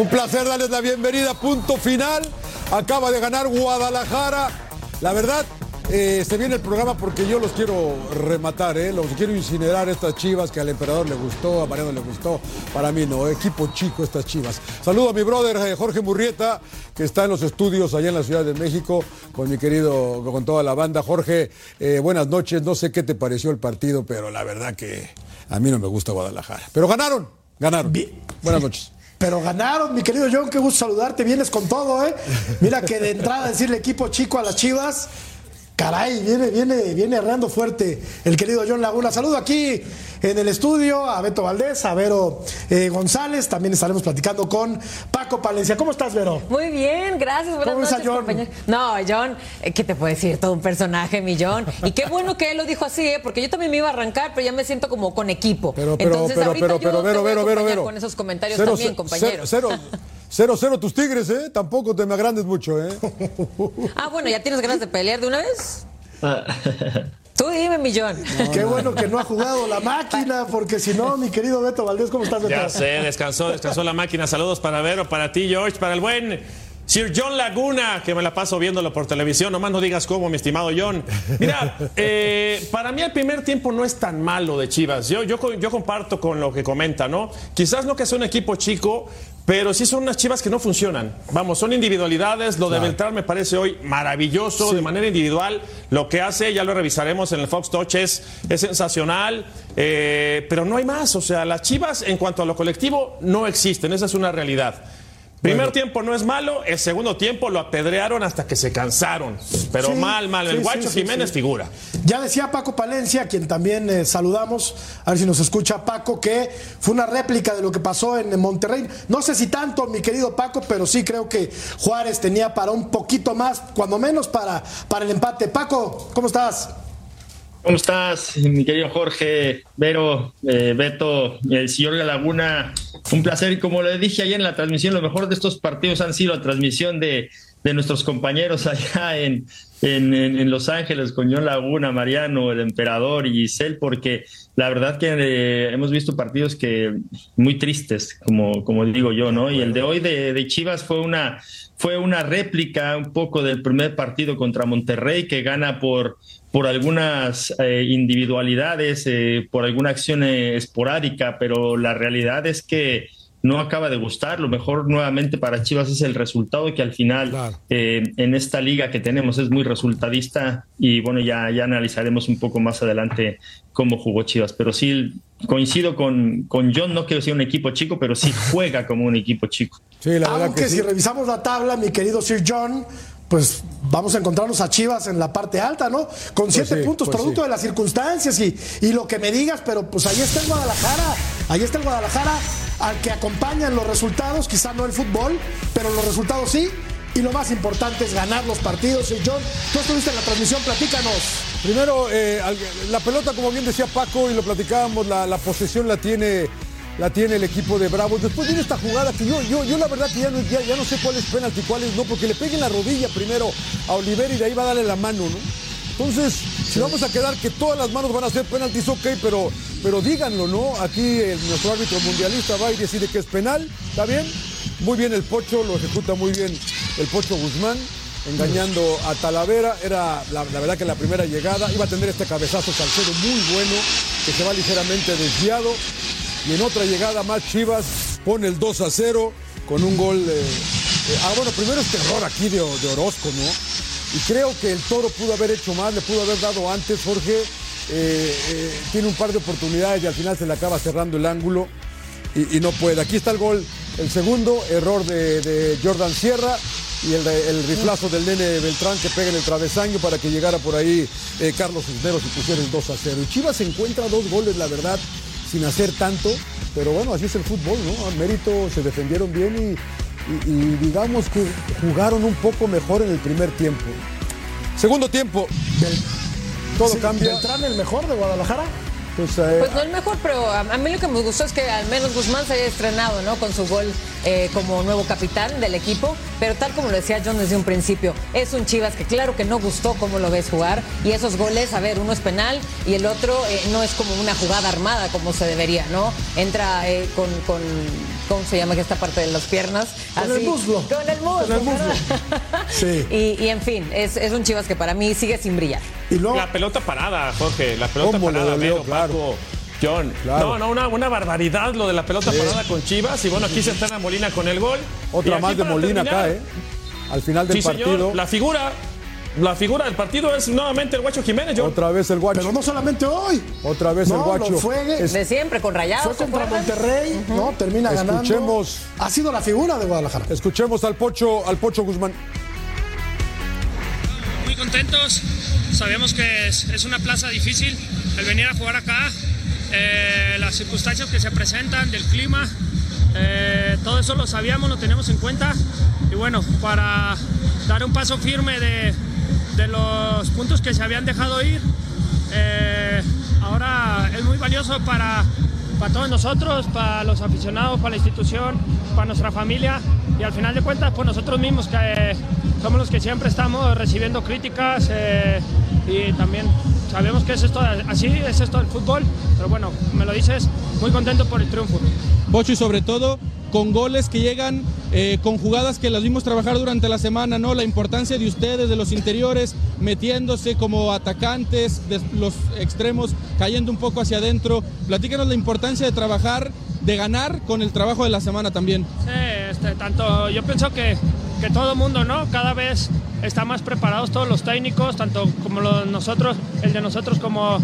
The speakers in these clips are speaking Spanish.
Un placer darles la bienvenida. Punto final. Acaba de ganar Guadalajara. La verdad, eh, se viene el programa porque yo los quiero rematar, ¿eh? los quiero incinerar estas chivas que al emperador le gustó, a Mariano le gustó. Para mí no, equipo chico estas chivas. Saludo a mi brother eh, Jorge Murrieta, que está en los estudios allá en la Ciudad de México, con mi querido, con toda la banda. Jorge, eh, buenas noches. No sé qué te pareció el partido, pero la verdad que a mí no me gusta Guadalajara. Pero ganaron, ganaron. Buenas noches. Pero ganaron, mi querido John, qué gusto saludarte, vienes con todo, ¿eh? Mira que de entrada decirle equipo chico a las Chivas, caray, viene, viene, viene errando fuerte el querido John Laguna. Saludo aquí en el estudio a Beto Valdés, a Vero eh, González, también estaremos platicando con Paco Palencia. ¿Cómo estás, Vero? Muy bien, gracias. Buenas ¿Cómo a noches, John? compañero. No, John, eh, ¿qué te puedo decir? Todo un personaje, mi John. Y qué bueno que él lo dijo así, ¿eh? porque yo también me iba a arrancar, pero ya me siento como con equipo. Pero, pero, Entonces, pero, ahorita pero, yo pero, te Vero, voy a acompañar Vero. con esos comentarios Cero, también, compañero. Cero, cero, cero tus tigres, ¿eh? Tampoco te me agrandes mucho, ¿eh? Ah, bueno, ¿ya tienes ganas de pelear de una vez? Tú dime, mi John. Qué bueno que no ha jugado la máquina, porque si no, mi querido Beto Valdés, ¿cómo estás, Beto? Ya sé, descansó, descansó la máquina. Saludos para Vero, para ti, George, para el buen Sir John Laguna, que me la paso viéndolo por televisión. Nomás no digas cómo, mi estimado John. Mira, eh, para mí el primer tiempo no es tan malo de Chivas. Yo, yo, yo comparto con lo que comenta, ¿no? Quizás no que sea un equipo chico, pero sí son unas Chivas que no funcionan. Vamos, son individualidades. Lo de Beltrán me parece hoy maravilloso, de manera individual. Lo que hace, ya lo revisaremos en el Fox Touch, es, es sensacional. eh, pero no hay más. O sea, las Chivas, en cuanto a lo colectivo, no existen. Esa es una realidad. Primer tiempo no es malo, el segundo tiempo lo apedrearon hasta que se cansaron. Pero Sí, mal, mal. El sí, Guacho sí, Jiménez figura. Ya decía Paco Palencia, quien también eh, saludamos, a ver si nos escucha Paco, que fue una réplica de lo que pasó en Monterrey. No sé si tanto, mi querido Paco, pero sí creo que Juárez tenía para un poquito más, cuando menos para, para el empate. Paco, ¿cómo estás? ¿Cómo estás, mi querido Jorge, Vero, eh, Beto, el señor Laguna? Un placer. Y como le dije ayer en la transmisión, lo mejor de estos partidos han sido la transmisión de, de nuestros compañeros allá en, en, Los Ángeles con Laguna, Mariano, el Emperador y Giselle, porque la verdad que eh, hemos visto partidos que muy tristes, como, como digo yo, ¿no? Y el de hoy de, de Chivas fue una, fue una réplica un poco del primer partido contra Monterrey, que gana por por algunas eh, individualidades, eh, por alguna acción eh, esporádica, pero la realidad es que no acaba de gustar. Lo mejor nuevamente para Chivas es el resultado que al final Claro. eh, en esta liga que tenemos es muy resultadista y bueno, ya, ya analizaremos un poco más adelante cómo jugó Chivas. Pero sí coincido con, con John, no quiero decir un equipo chico, pero sí juega como un equipo chico. Sí, la verdad Aunque que sí. si revisamos la tabla, mi querido Sir John, pues vamos a encontrarnos a Chivas en la parte alta, ¿no? Con siete sí, puntos, pues producto sí. de las circunstancias y, y lo que me digas, pero pues ahí está el Guadalajara, ahí está el Guadalajara al que acompañan los resultados, quizá no el fútbol, pero los resultados sí. Y lo más importante es ganar los partidos. Sir John, tú estuviste en la transmisión, platícanos. Primero, eh, la pelota, como bien decía Paco, y lo platicábamos, la, la posesión la tiene, la tiene el equipo de Bravos. Después viene esta jugada que yo, yo, yo la verdad que ya no, ya, ya no sé cuál es penalti, cuál es no, porque le peguen la rodilla primero a Oliver y de ahí va a darle la mano, ¿no? Entonces, si vamos a quedar que todas las manos van a ser penaltis, ok, pero, pero díganlo, ¿no? Aquí eh, nuestro árbitro mundialista va y decide que es penal, ¿está bien? Muy bien el Pocho, lo ejecuta muy bien el Pocho Guzmán engañando a Talavera. Era la, la verdad que la primera llegada iba a tener este cabezazo Salcedo muy bueno, que se va ligeramente desviado. Y en otra llegada más Chivas pone el 2 a 0 con un gol. ah, bueno, primero este error aquí de, de Orozco, ¿no? y creo que el Toro pudo haber hecho más, le pudo haber dado antes, Jorge. Eh, eh, tiene un par de oportunidades y al final se le acaba cerrando el ángulo y, no puede. Aquí está el gol, el segundo, error de, Jordan Sierra y el, el, riflazo del nene Beltrán que pega en el travesaño para que llegara por ahí eh, Carlos Cisneros y pusiera el 2 a 0. Y Chivas encuentra dos goles, la verdad, sin hacer tanto, pero bueno, así es el fútbol, ¿no? A mérito se defendieron bien y, y, y digamos que jugaron un poco mejor en el primer tiempo. Segundo tiempo, todo Sí, cambia. ¿Beltrán el mejor de Guadalajara? Pues, eh, Pues no el mejor, pero a, mí lo que me gustó es que al menos Guzmán se haya estrenado, ¿no? Con su gol eh, como nuevo capitán del equipo. Pero tal como lo decía John desde un principio, es un Chivas que claro que no gustó cómo lo ves jugar. Y esos goles, a ver, uno es penal y el otro eh, no es como una jugada armada como se debería, ¿no? Entra eh, con, con, ¿cómo se llama esta parte de las piernas? Con el muslo. Con el muslo. Con el muslo. Sí. Y, y, en fin, es, es un Chivas que para mí sigue sin brillar. Y luego, La pelota parada, Jorge, la pelota ¿Cómo le parada, dolió? Claro. Paco, John. Claro. No, no, una, una barbaridad lo de la pelota parada con Chivas. Y bueno, aquí se estrena Molina con el gol. Otra más de Molina terminar, acá, ¿eh? Al final del Sí, señor, partido, la figura, la figura del partido es nuevamente el Guacho Jiménez, John. otra vez el guacho. pero no solamente hoy. Otra vez el guacho. lo fue, Es- De siempre, con rayados. Fue ¿se contra? Monterrey, ¿no? Termina ganando. Escuchemos. Ha sido la figura de Guadalajara. Escuchemos al Pocho, al Pocho Guzmán. Contentos. Sabemos que es, es una plaza difícil el venir a jugar acá. Eh, las circunstancias que se presentan, del clima, eh, todo eso lo sabíamos, lo tenemos en cuenta. Y bueno, para dar un paso firme de, de los puntos que se habían dejado ir, eh, ahora es muy valioso para, para todos nosotros, para los aficionados, para la institución, para nuestra familia y al final de cuentas por nosotros mismos que eh, somos los que siempre estamos recibiendo críticas eh, y también sabemos que es esto, así es esto del fútbol, pero bueno, me lo dices, muy contento por el triunfo. Bocho y sobre todo con goles que llegan eh, con jugadas que las vimos trabajar durante la semana, ¿no? La importancia de ustedes, de los interiores, metiéndose como atacantes, de los extremos cayendo un poco hacia adentro. Platícanos la importancia de trabajar, de ganar con el trabajo de la semana también. Sí, este, tanto yo pienso que, que todo el mundo, ¿no? Cada vez está más preparados todos los técnicos, tanto como nosotros, el de nosotros como,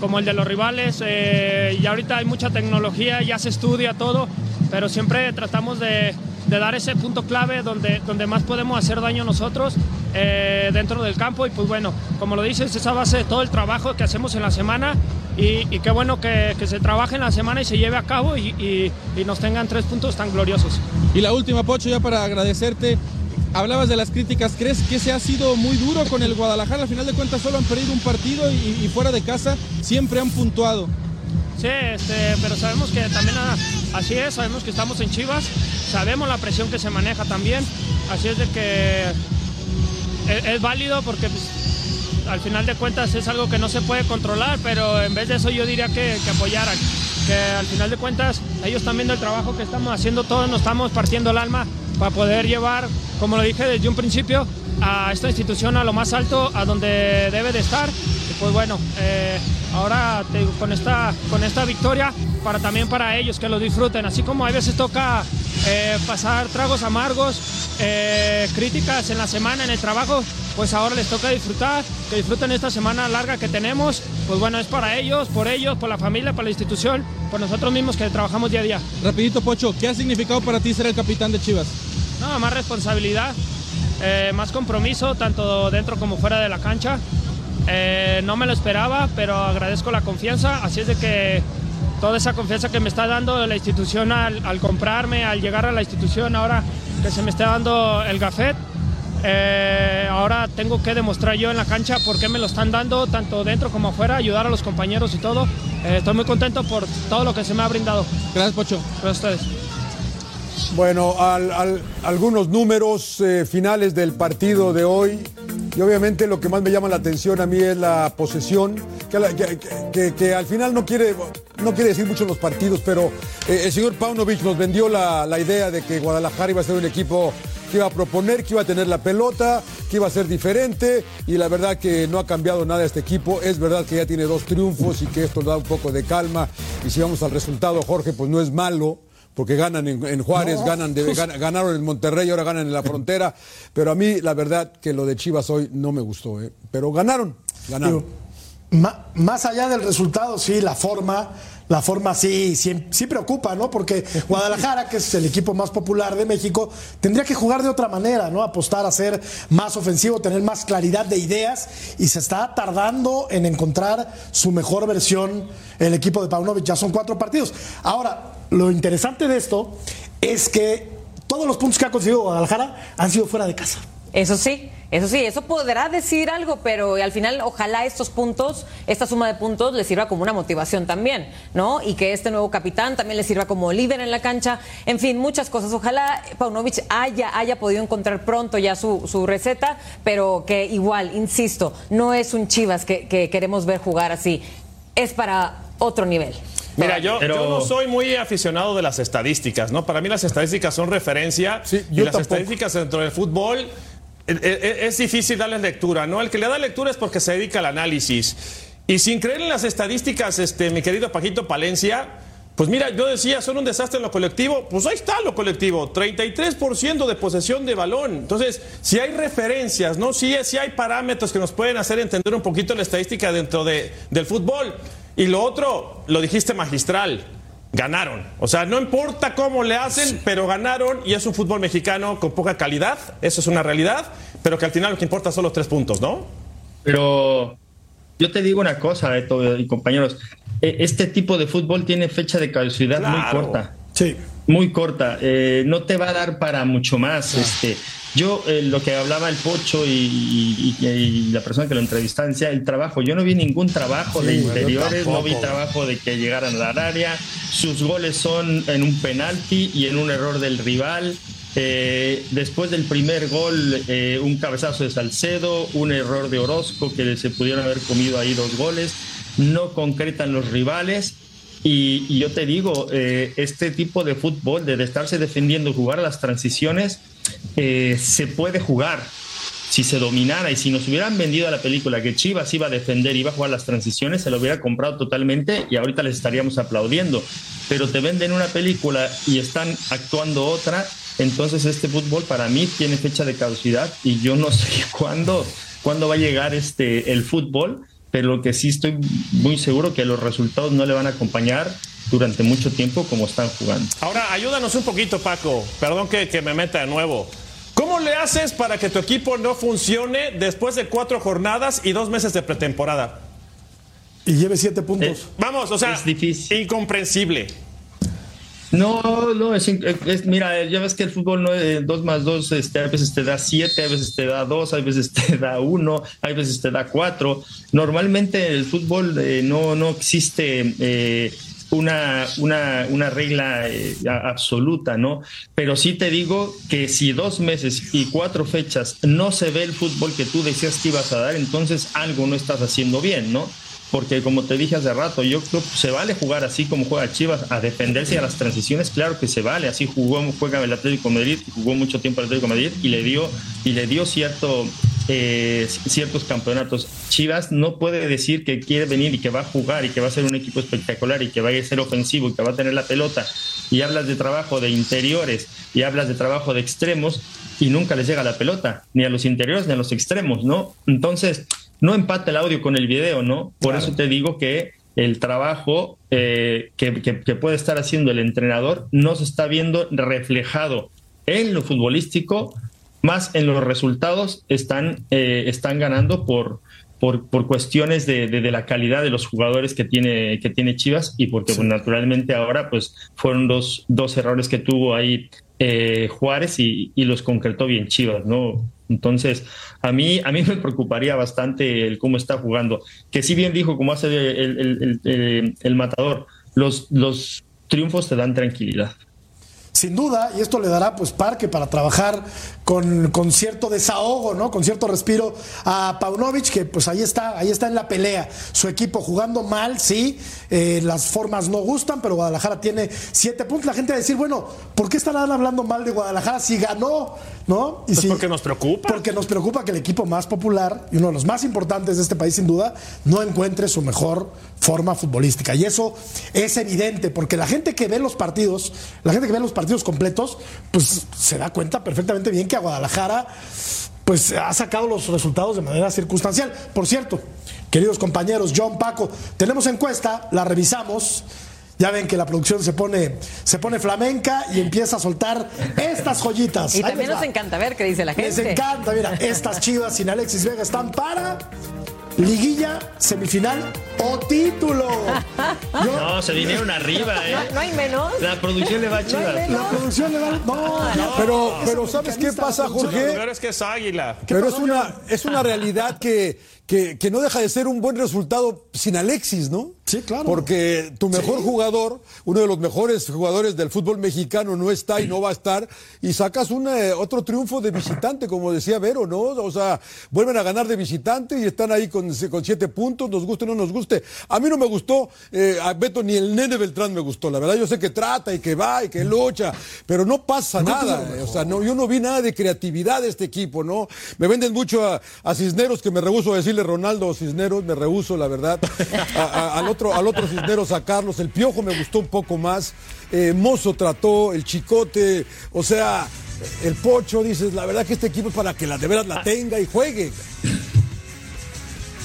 como el de los rivales. eh, y ahorita hay mucha tecnología, ya se estudia todo, pero siempre tratamos de, de dar ese punto clave donde, donde más podemos hacer daño nosotros eh, dentro del campo. Y pues bueno, como lo dices, esa base de todo el trabajo que hacemos en la semana. Y, y qué bueno que, que se trabaje en la semana y se lleve a cabo y, y- y nos tengan tres puntos tan gloriosos. Y la última, Pocho, ya para agradecerte. Hablabas de las críticas, ¿crees que se ha sido muy duro con el Guadalajara? Al final de cuentas solo han perdido un partido y, y fuera de casa siempre han puntuado. Sí, este, pero sabemos que también así es, sabemos que estamos en Chivas, sabemos la presión que se maneja también, así es de que es, es válido porque pues, al final de cuentas es algo que no se puede controlar, pero en vez de eso yo diría que, que apoyaran, que al final de cuentas ellos están viendo el trabajo que estamos haciendo todos, nos estamos partiendo el alma para poder llevar, como lo dije desde un principio, a esta institución a lo más alto, a donde debe de estar. Y pues bueno, eh, ahora te con, esta, con esta victoria, para también para ellos que lo disfruten, así como a veces toca eh, pasar tragos amargos, eh, críticas en la semana, en el trabajo, pues ahora les toca disfrutar, que disfruten esta semana larga que tenemos, pues bueno, es para ellos, por ellos, por la familia, para la institución, por nosotros mismos que trabajamos día a día. Rapidito, Pocho, ¿qué ha significado para ti ser el capitán de Chivas? No, más responsabilidad, eh, más compromiso, tanto dentro como fuera de la cancha. Eh, no me lo esperaba, pero agradezco la confianza, así es de que toda esa confianza que me está dando la institución al, al comprarme, al llegar a la institución, ahora que se me está dando el gafet, eh, ahora tengo que demostrar yo en la cancha por qué me lo están dando, tanto dentro como afuera, ayudar a los compañeros y todo. Eh, estoy muy contento por todo lo que se me ha brindado. Gracias, Pocho. Gracias a ustedes. Bueno, al- al- algunos números eh, finales del partido de hoy. Y obviamente lo que más me llama la atención a mí es la posesión, que, a la- que- que- que al final no quiere, no quiere decir mucho en los partidos, pero eh, el señor Paunovic nos vendió la, la idea de que Guadalajara iba a ser un equipo que iba a proponer, que iba a tener la pelota, que iba a ser diferente, y la verdad que no ha cambiado nada este equipo. Es verdad que ya tiene dos triunfos y que esto da un poco de calma. Y si vamos al resultado, Jorge, pues no es malo porque ganan en, Juárez, ganan de, ganaron en Monterrey, ahora ganan en la frontera. Pero a mí, la verdad, que lo de Chivas hoy no me gustó. ¿eh? Pero ganaron, ganaron. Más allá del resultado, sí, la forma la forma sí, sí, preocupa, ¿no? Porque Guadalajara, que es el equipo más popular de México, tendría que jugar de otra manera, ¿no? Apostar a ser más ofensivo, tener más claridad de ideas y se está tardando en encontrar su mejor versión el equipo de Paunovic. Ya son cuatro partidos. Ahora, lo interesante de esto es que todos los puntos que ha conseguido Guadalajara han sido fuera de casa. Eso sí, eso sí, eso podrá decir algo, pero al final ojalá estos puntos, esta suma de puntos le sirva como una motivación también, ¿no? Y que este nuevo capitán también le sirva como líder en la cancha. En fin, muchas cosas. Ojalá Paunovic haya, haya podido encontrar pronto ya su, su receta, pero que igual, insisto, no es un Chivas que, que queremos ver jugar así. Es para otro nivel. Mira, yo, yo, no soy muy aficionado de las estadísticas, ¿no? Para mí las estadísticas son referencia y las estadísticas dentro del fútbol es difícil darles lectura, ¿no? El que le da lectura es porque se dedica al análisis. Y sin creer en las estadísticas, este, mi querido Paquito Palencia, pues mira, yo decía, son un desastre en lo colectivo. Pues ahí está lo colectivo, 33% de posesión de balón. Entonces, si hay referencias, ¿no? Si, si hay parámetros que nos pueden hacer entender un poquito la estadística dentro de, del fútbol. Y lo otro, lo dijiste magistral, ganaron. O sea, no importa cómo le hacen, pero ganaron y es un fútbol mexicano con poca calidad, eso es una realidad, pero que al final lo que importa son los tres puntos, ¿no? Pero yo te digo una cosa, Eto y compañeros, e, este tipo de fútbol tiene fecha de caducidad muy corta. Sí. Muy corta. Eh, no te va a dar para mucho más. Este, yo, eh, lo que hablaba el Pocho y, la persona que lo entrevistaba, decía el trabajo. Yo no vi ningún trabajo de interiores, no vi trabajo de que llegaran al área. Sus goles son en un penalti y en un error del rival. Eh, después del primer gol, eh, un cabezazo de Salcedo, un error de Orozco que se pudieron haber comido ahí dos goles. No concretan los rivales. Y, yo te digo, este tipo de fútbol, de estarse defendiendo, jugar las transiciones, eh, se puede jugar si se dominara y si nos hubieran vendido a la película que Chivas iba a defender, iba a jugar las transiciones, se lo hubiera comprado totalmente y ahorita les estaríamos aplaudiendo. Pero te venden una película y están actuando otra, entonces este fútbol para mí tiene fecha de caducidad y yo no sé cuándo, cuándo va a llegar este, el fútbol, pero lo que sí estoy muy seguro que los resultados no le van a acompañar durante mucho tiempo como están jugando. Ahora, ayúdanos un poquito, Paco. Perdón que, que me meta de nuevo. ¿Cómo le haces para que tu equipo no funcione después de cuatro jornadas y dos meses de pretemporada? Y lleve siete puntos. Eh, vamos, o sea, es difícil. incomprensible. No, no, es, mira, ya ves que el fútbol no es dos más dos, este, a veces te da siete, a veces te da dos, a veces te da uno, a veces te da cuatro. Normalmente el fútbol eh, no, no existe eh, una, una, una regla eh, absoluta, ¿no? Pero sí te digo que si dos meses y cuatro fechas no se ve el fútbol que tú decías que ibas a dar, entonces algo no estás haciendo bien, ¿no? porque como te dije hace rato, yo creo que se vale jugar así como juega Chivas, a defenderse a las transiciones, claro que se vale, así jugó, juega el Atlético Madrid, jugó mucho tiempo el Atlético Madrid y le dio, y le dio cierto, eh, ciertos campeonatos. Chivas no puede decir que quiere venir y que va a jugar y que va a ser un equipo espectacular y que va a ser ofensivo y que va a tener la pelota y hablas de trabajo de interiores y hablas de trabajo de extremos y nunca les llega la pelota, ni a los interiores ni a los extremos, ¿no? Entonces, no empata el audio con el video, ¿no? Por eso te digo que el trabajo eh, que, puede estar haciendo el entrenador no se está viendo reflejado en lo futbolístico, más en los resultados están, eh, están ganando por, por, por cuestiones de, de, la calidad de los jugadores que tiene, que tiene Chivas y porque pues, naturalmente ahora pues fueron dos, dos errores que tuvo ahí eh, Juárez y, y, los concretó bien Chivas, ¿no? Entonces, a mí, a mí me preocuparía bastante el cómo está jugando. Que si bien dijo, como hace el, el, matador, los, los triunfos te dan tranquilidad. Sin duda, y esto le dará pues parque para trabajar con, con, cierto desahogo, ¿no? Con cierto respiro a Paunovic, que pues ahí está, ahí está en la pelea. Su equipo jugando mal, sí, eh, las formas no gustan, pero Guadalajara tiene siete puntos. La gente va a decir, bueno, ¿por qué estarán hablando mal de Guadalajara si ganó? ¿No? Y pues porque nos preocupa. Porque nos preocupa que el equipo más popular y uno de los más importantes de este país, sin duda, no encuentre su mejor forma futbolística. Y eso es evidente, porque la gente que ve los partidos, la gente que ve los partidos completos, pues se da cuenta perfectamente bien que a Guadalajara pues ha sacado los resultados de manera circunstancial. Por cierto, queridos compañeros, John Paco, tenemos encuesta, la revisamos. Ya ven que la producción se pone, se pone flamenca y empieza a soltar estas joyitas. Y también nos encanta ver qué dice la gente. Les encanta, mira, estas chivas sin Alexis Vega están para liguilla, semifinal o título. no, se vinieron arriba, ¿eh? No, hay menos. La producción le va a Chivas. la producción le va no, no, pero, pero ¿sabes qué pasa, Jorge? Pero es que es águila. Pero es una, es una realidad que, que, que no deja de ser un buen resultado sin Alexis, ¿no? Sí, claro. Porque tu mejor jugador, uno de los mejores jugadores del fútbol mexicano, no está y no va a estar, y sacas un, eh, otro triunfo de visitante, como decía Vero, ¿no? O sea, vuelven a ganar de visitante y están ahí con, con siete puntos, nos guste o no nos guste. A mí no me gustó, eh, a Beto ni el nene Beltrán me gustó, la verdad, yo sé que trata y que va y que lucha, pero no pasa nada, o sea, no, yo no vi nada de creatividad de este equipo, ¿no? Me venden mucho a, a Cisneros, que me rehuso a Ronaldo Cisneros, me rehuso, la verdad, al otro, al otro Cisneros a Carlos. El Piojo me gustó un poco más. Eh, Mozo trató, el Chicote, o sea, el Pocho, dices, la verdad que este equipo es para que la de veras la tenga y juegue.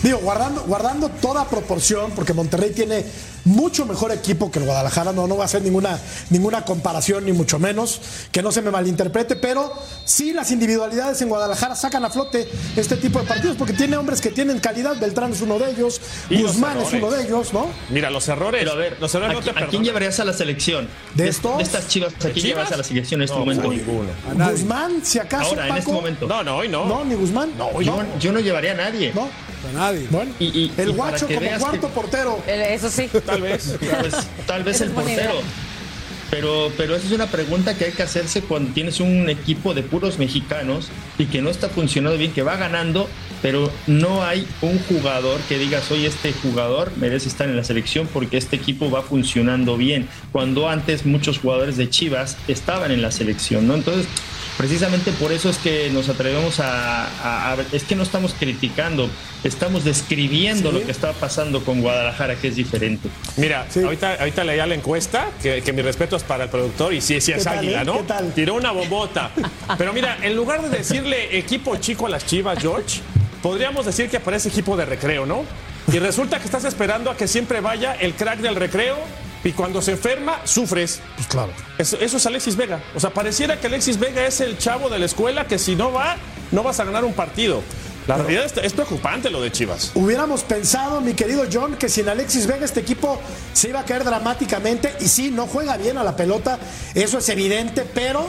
Digo, guardando, guardando toda proporción, porque Monterrey tiene mucho mejor equipo que el Guadalajara, no, no va a ser ninguna, ninguna comparación, ni mucho menos, que no se me malinterprete, pero sí las individualidades en Guadalajara sacan a flote este tipo de partidos, porque tiene hombres que tienen calidad, Beltrán es uno de ellos, Guzmán es uno de ellos, ¿no? Mira, los errores. Pero a ver, los errores ¿a, no te ¿a quién llevarías a la selección? ¿De estos? De estas chivas, ¿a quién ¿Chivas? llevas a la selección en este No, momento? ninguno. Guzmán, si acaso, Ahora, en este momento. No, no, hoy no. No, ni Guzmán. No, Yo, yo no llevaría a nadie. No. A nadie. Bueno, Y- y- el y guacho como cuarto que- portero. Eso sí. Tal vez. Tal vez el portero. Pero, pero esa es una pregunta que hay que hacerse cuando tienes un equipo de puros mexicanos y que no está funcionando bien, que va ganando, pero no hay un jugador que digas, oye, este jugador merece estar en la selección porque este equipo va funcionando bien. Cuando antes muchos jugadores de Chivas estaban en la selección, ¿no? Entonces, precisamente por eso es que nos atrevemos a, a- a- es que no estamos criticando, estamos describiendo lo que está pasando con Guadalajara, que es diferente. Mira, ahorita, ahorita leía la encuesta, que, que mi respeto es para el productor, y sí, sí es ¿Qué tal, águila, eh? ¿no? ¿Qué tal? Tiró una bombota. Pero mira, en lugar de decirle equipo chico a las chivas, George, podríamos decir que aparece equipo de recreo, ¿no? Y resulta que estás esperando a que siempre vaya el crack del recreo, y cuando se enferma, sufres. Pues claro. Eso, eso es Alexis Vega. O sea, pareciera que Alexis Vega es el chavo de la escuela que si no va, no vas a ganar un partido. La realidad es, es preocupante lo de Chivas. Hubiéramos pensado, mi querido John, que sin Alexis Vega este equipo se iba a caer dramáticamente y sí, no juega bien a la pelota, eso es evidente, pero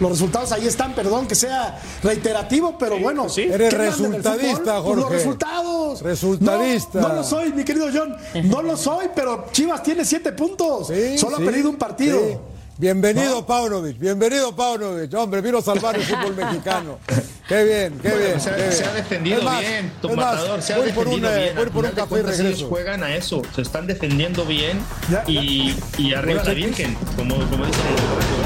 los resultados ahí están, perdón que sea reiterativo, pero bueno. sí. Eres ¿qué mandan del resultadista? Pues Los Jorge. resultados. Resultadista. No, no lo soy, mi querido John, no lo soy, pero Chivas tiene siete puntos, Sí, solo sí, ha perdido un partido. sí. Bienvenido, Paunovic. Bienvenido, Paunovic. Hombre, vino a salvar el fútbol mexicano. Qué bien, qué bien. se, ha- qué bien. se ha defendido más, bien, tu más, matador, se ha defendido un, bien. Voy por un café y cuentas, ellos regreso. juegan a eso, se están defendiendo bien Ya, y, y arriba la Virgen, como, como dice el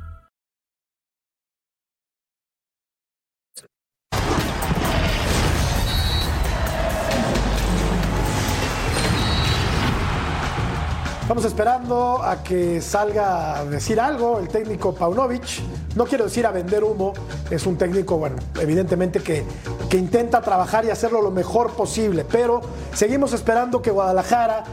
Estamos esperando a que salga a decir algo el técnico Paunovic. No quiero decir a vender humo, es un técnico, bueno, evidentemente que, que intenta trabajar y hacerlo lo mejor posible, pero seguimos esperando que Guadalajara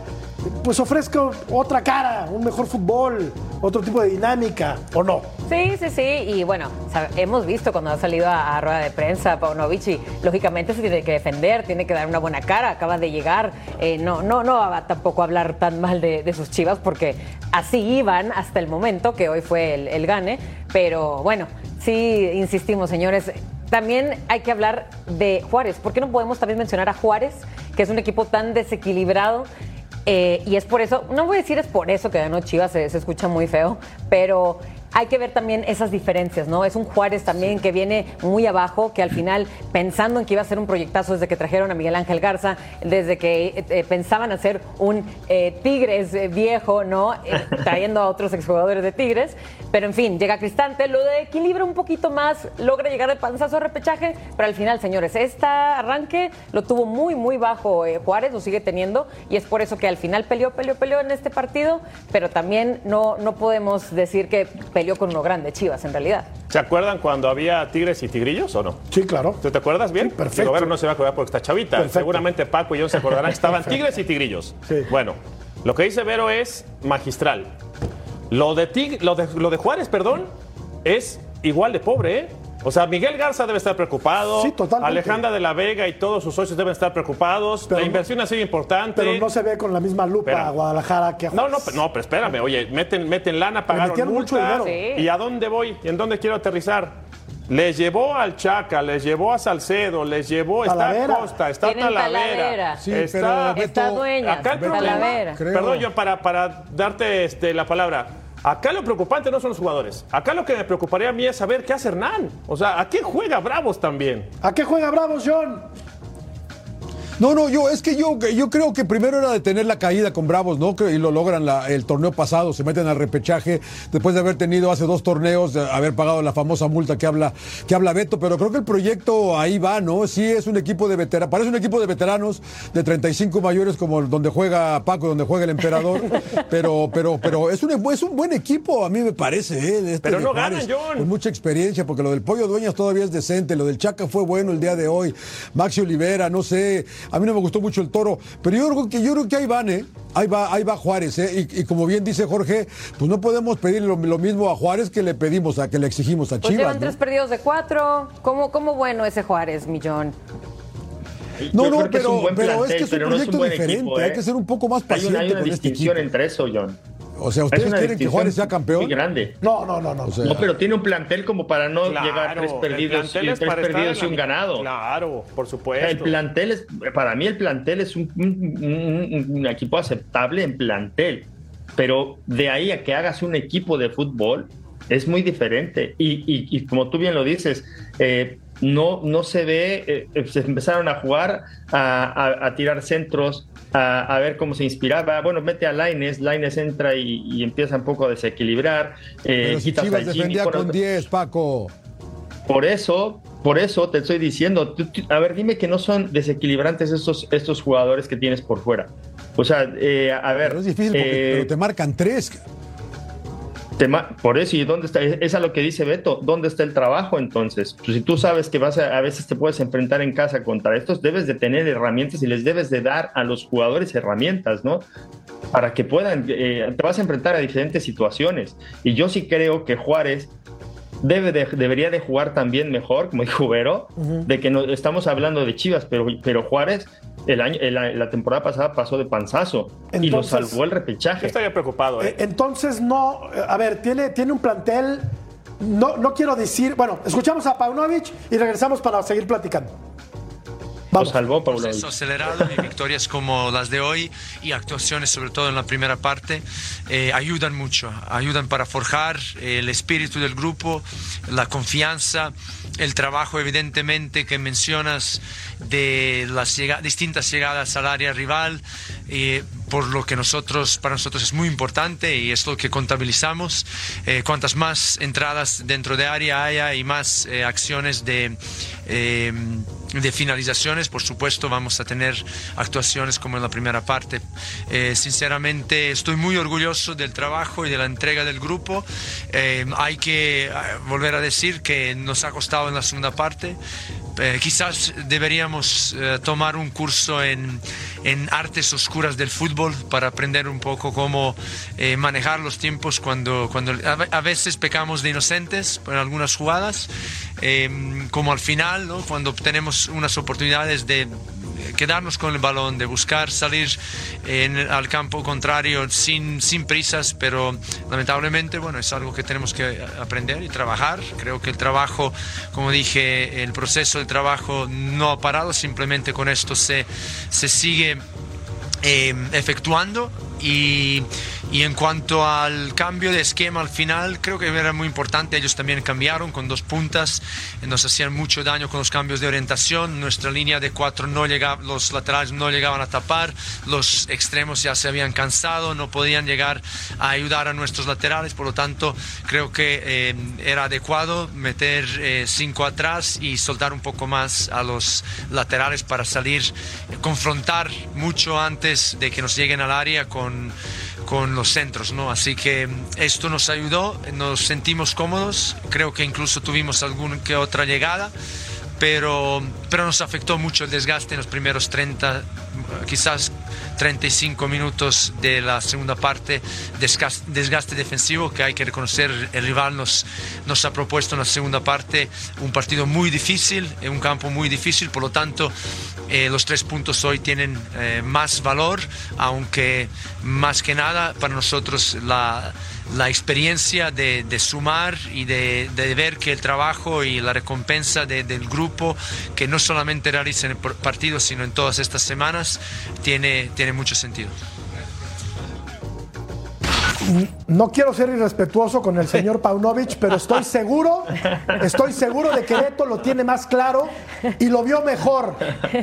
pues ofrezca otra cara, un mejor fútbol, otro tipo de dinámica, ¿o no? Sí, sí, sí. Y bueno, hemos visto cuando ha salido a, rueda de prensa Paunovic y lógicamente se tiene que defender, tiene que dar una buena cara, acaba de llegar. eh, no, no, no va a tampoco hablar tan mal de, sus chivas porque así iban hasta el momento que hoy fue el gane. Pero bueno, sí, insistimos, señores. También hay que hablar de Juárez. ¿Por qué no podemos también mencionar a Juárez, que es un equipo tan desequilibrado? Eh, y es por eso, no voy a decir es por eso que ganó Chivas, se, se escucha muy feo, pero hay que ver también esas diferencias, ¿no? Es un Juárez también que viene muy abajo, que al final, pensando en que iba a ser un proyectazo desde que trajeron a Miguel Ángel Garza, desde que eh, eh, pensaban hacer un eh, Tigres viejo, ¿no? Eh, trayendo a otros exjugadores de Tigres, pero en fin, llega Cristante, lo de equilibra un poquito más, logra llegar de panzazo a repechaje, pero al final, señores, este arranque lo tuvo muy, muy bajo Juárez, lo sigue teniendo, y es por eso que al final peleó, peleó, peleó en este partido, pero también no, no podemos decir que peleó con uno grande, Chivas, en realidad. ¿Se acuerdan cuando había tigres y tigrillos o no? Sí, claro. ¿Tú te acuerdas bien? Sí, perfecto. Digo, Vero no se va a acordar porque está chavita. Perfecto. Seguramente Paco y yo se acordarán que estaban tigres y tigrillos. Sí. Bueno, lo que dice Vero es magistral. Lo de, Tig- lo de, lo de Juárez, perdón, es igual de pobre, ¿eh? O sea, Miguel Garza debe estar preocupado. Sí, totalmente. Alejandra de la Vega y todos sus socios deben estar preocupados. Pero la no- inversión ha sido importante. Pero no se ve con la misma lupa Espera. a Guadalajara que a No, Juárez. no, no, pero espérame, oye, meten, meten lana, pagaron metieron mucho dinero. Sí. ¿Y a dónde voy? ¿Y en dónde quiero aterrizar? Les llevó al Chaca, les llevó a Salcedo, les llevó, está Talavera. Costa, está Tienen Talavera. Talavera. Sí, está, pero Beto- Está dueña, acá el problema, Talavera. creo- perdón, yo para, para darte este, la palabra. Acá lo preocupante no son los jugadores. Acá lo que me preocuparía a mí es saber qué hace Hernán. O sea, ¿a qué juega Bravos también? ¿A qué juega Bravos, John? No, no, yo es que yo, yo creo que primero era detener la caída con Bravos, ¿no? Y lo logran la- el torneo pasado, se meten al repechaje después de haber tenido hace dos torneos, de haber pagado la famosa multa que habla, que habla Beto, pero creo que el proyecto ahí va, ¿no? Sí es un equipo de veteranos, parece un equipo de veteranos de 35 mayores como donde juega Paco, donde juega el emperador, pero, pero, pero es un, es un buen equipo, a mí me parece, ¿eh? Este Pero no ganan, John. Con mucha experiencia, porque lo del Pollo Dueñas todavía es decente, lo del Chaca fue bueno el día de hoy, Maxi Olivera, no sé, a mí no me gustó mucho el toro, pero yo creo que yo creo que ahí van, ¿eh? Ahí va, ahí va Juárez, ¿eh? Y, y como bien dice Jorge, pues no podemos pedir lo, lo mismo a Juárez que le pedimos, a que le exigimos a Pues Chivas. llevan ¿no? tres perdidos de cuatro. ¿Cómo, cómo bueno ese Juárez, Millón? No, Yo no, que es pero, pero es que es un pero no es un proyecto diferente, equipo, hay ¿eh? que ser un poco más Hay paciente una, hay una con este distinción equipo. entre eso, John. O sea, ¿ustedes quieren que Juárez sea campeón? Muy grande. No, no, no, no. O sea, No, pero tiene un plantel como para no Claro, llegar a tres el perdidos, y es tres perdidos y un ganado. Claro, por El supuesto. plantel es, para mí el plantel es un, un- un- un equipo aceptable en plantel, pero de ahí a que hagas un equipo de fútbol es muy diferente. Y, y- y como tú bien lo dices, eh, no, no se ve, eh, se empezaron a jugar, a, a- a tirar centros, a, a ver cómo se inspiraba. Bueno, mete a Laines, Laines entra y, y empieza un poco a desequilibrar. eh, si Chivas defendía con 10, Paco. por eso, por eso te estoy diciendo, tú- tú- a ver, dime que no son desequilibrantes estos, estos jugadores que tienes por fuera. O sea, eh, a ver, Pero es difícil porque eh, pero te marcan tres. Por eso, ¿y dónde está? Es es a lo que dice Beto, ¿dónde está el trabajo entonces? Pues si tú sabes que vas a, a veces te puedes enfrentar en casa contra estos, debes de tener herramientas y les debes de dar a los jugadores herramientas, ¿no? Para que puedan, eh, te vas a enfrentar a diferentes situaciones. Y yo sí creo que Juárez debe de- debería de jugar también mejor, como dijo Vero, de que no, estamos hablando de Chivas, pero, pero Juárez el año, el- la temporada pasada pasó de panzazo y lo salvó el Yo repechaje. estaría preocupado, ¿eh? Eh, Entonces, no, a ver, tiene, tiene un plantel, no, no quiero decir, bueno, escuchamos a Paunovic y regresamos para seguir platicando. Lo Vamos. salvó Paulo. proceso acelerado y victorias como las de hoy y actuaciones sobre todo en la primera parte eh, ayudan mucho, ayudan para forjar eh, el espíritu del grupo, la confianza, el trabajo evidentemente que mencionas de las distintas llegadas al área rival, eh, por lo que nosotros, para nosotros es muy importante y es lo que contabilizamos. Eh, cuantas más entradas dentro de área haya y más eh, acciones de... de finalizaciones, por supuesto vamos a tener actuaciones como en la primera parte. Eh, sinceramente estoy muy orgulloso del trabajo y de la entrega del grupo. Eh, hay que eh, volver a decir que nos ha costado en la segunda parte. Eh, quizás deberíamos eh, tomar un curso en, en artes oscuras del fútbol para aprender un poco cómo eh, manejar los tiempos cuando, cuando a ve- a veces pecamos de inocentes en algunas jugadas, como al final, cuando tenemos unas oportunidades de quedarnos con el balón, de buscar salir al campo contrario sin, sin prisas, pero lamentablemente, bueno, es algo que tenemos que aprender y trabajar. Creo que el trabajo, como dije, el proceso del trabajo no ha parado, simplemente con esto se, se sigue eh, efectuando y, y en cuanto al cambio de esquema al final creo que era muy importante. Ellos también cambiaron con dos puntas. Nos hacían mucho daño con los cambios de orientación. Nuestra línea de cuatro no llegaba los laterales no llegaban a tapar. Los extremos ya se habían cansado no podían llegar a ayudar a nuestros laterales. Por lo tanto creo que eh, era adecuado meter eh, cinco atrás y soltar un poco más a los laterales para salir confrontar mucho antes de que nos lleguen al área con, con los centros, ¿no? Así que esto nos ayudó, nos sentimos cómodos, creo que incluso tuvimos alguna que otra llegada, pero, pero nos afectó mucho el desgaste en los primeros 30, quizás 35 minutos de la segunda parte, desgas- desgaste defensivo que hay que reconocer, el rival nos, nos ha propuesto en la segunda parte un partido muy difícil, un campo muy difícil, por lo tanto eh, los tres puntos hoy tienen eh, más valor, aunque más que nada para nosotros la, la experiencia de, sumar y de, ver que el trabajo y la recompensa de- del grupo, que no solamente realiza en el partido, sino en todas estas semanas, tiene, tiene mucho sentido. No quiero ser irrespetuoso con el señor Paunovic, pero estoy seguro, estoy seguro de que Beto lo tiene más claro y lo vio mejor.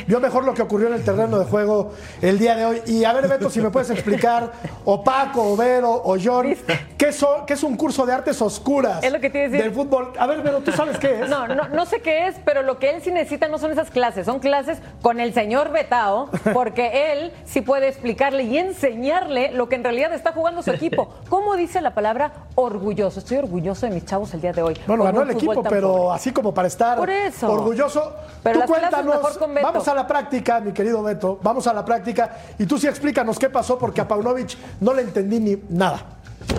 Vio mejor lo que ocurrió en el terreno de juego el día de hoy. Y a ver, Beto, si me puedes explicar, o Paco, o Vero, o John, ¿qué, so- qué es un curso de artes oscuras Es lo que decir. del fútbol? A ver, Vero, ¿tú sabes qué es? No, no, no sé qué es, pero lo que él sí necesita no son esas clases, son clases con el señor Betao, porque él sí puede explicarle y enseñarle lo que en realidad está jugando su equipo. ¿Cómo dice la palabra orgulloso? Estoy orgulloso de mis chavos el día de hoy. Bueno, ganó el equipo, pero pobre. así como para estar Por eso. orgulloso. Pero tú cuéntanos, mejor con Beto. vamos a la práctica, mi querido Beto, vamos a la práctica y tú sí explícanos qué pasó porque a Paunovic no le entendí ni nada.